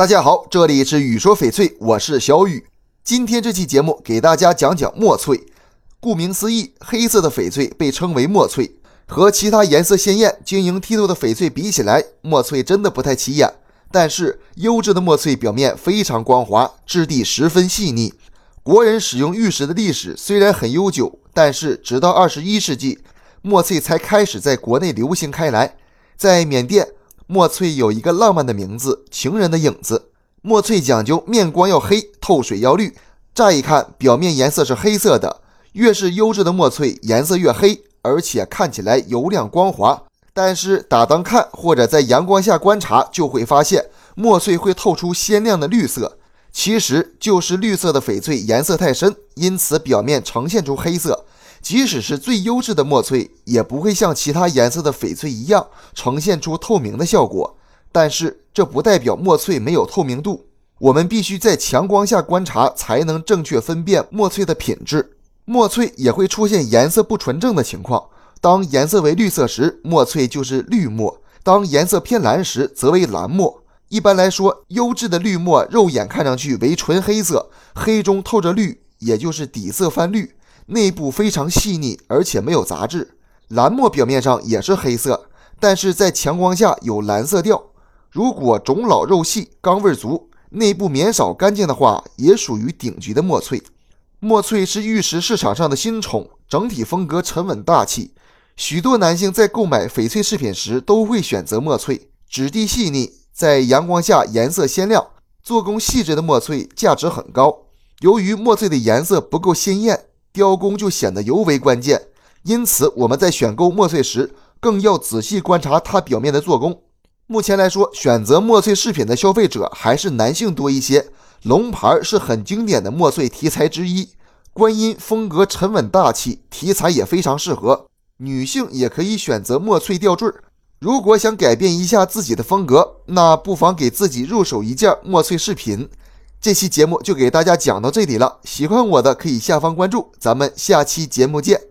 大家好，这里是雨说翡翠，我是小雨。今天这期节目给大家讲讲墨翠。顾名思义，黑色的翡翠被称为墨翠。和其他颜色鲜艳、晶莹剔透的翡翠比起来，墨翠真的不太起眼。但是优质的墨翠表面非常光滑，质地十分细腻。国人使用玉石的历史虽然很悠久，但是直到二十一世纪，墨翠才开始在国内流行开来。在缅甸。墨翠有一个浪漫的名字，情人的影子。墨翠讲究面光要黑，透水要绿。乍一看，表面颜色是黑色的，越是优质的墨翠颜色越黑，而且看起来油亮光滑。但是打灯看或者在阳光下观察，就会发现墨翠会透出鲜亮的绿色，其实就是绿色的翡翠颜色太深，因此表面呈现出黑色。即使是最优质的墨翠，也不会像其他颜色的翡翠一样呈现出透明的效果。但是这不代表墨翠没有透明度，我们必须在强光下观察，才能正确分辨墨翠的品质。墨翠也会出现颜色不纯正的情况。当颜色为绿色时，墨翠就是绿墨；当颜色偏蓝时，则为蓝墨。一般来说，优质的绿墨肉眼看上去为纯黑色，黑中透着绿，也就是底色泛绿。内部非常细腻，而且没有杂质。蓝墨表面上也是黑色，但是在强光下有蓝色调。如果种老肉细、钢味足，内部棉少干净的话，也属于顶级的墨翠。墨翠是玉石市场上的新宠，整体风格沉稳大气。许多男性在购买翡翠饰品时都会选择墨翠，质地细腻，在阳光下颜色鲜亮，做工细致的墨翠价值很高。由于墨翠的颜色不够鲜艳。雕工就显得尤为关键，因此我们在选购墨翠时，更要仔细观察它表面的做工。目前来说，选择墨翠饰品的消费者还是男性多一些。龙牌是很经典的墨翠题材之一，观音风格沉稳大气，题材也非常适合女性，也可以选择墨翠吊坠。如果想改变一下自己的风格，那不妨给自己入手一件墨翠饰品。这期节目就给大家讲到这里了，喜欢我的可以下方关注，咱们下期节目见。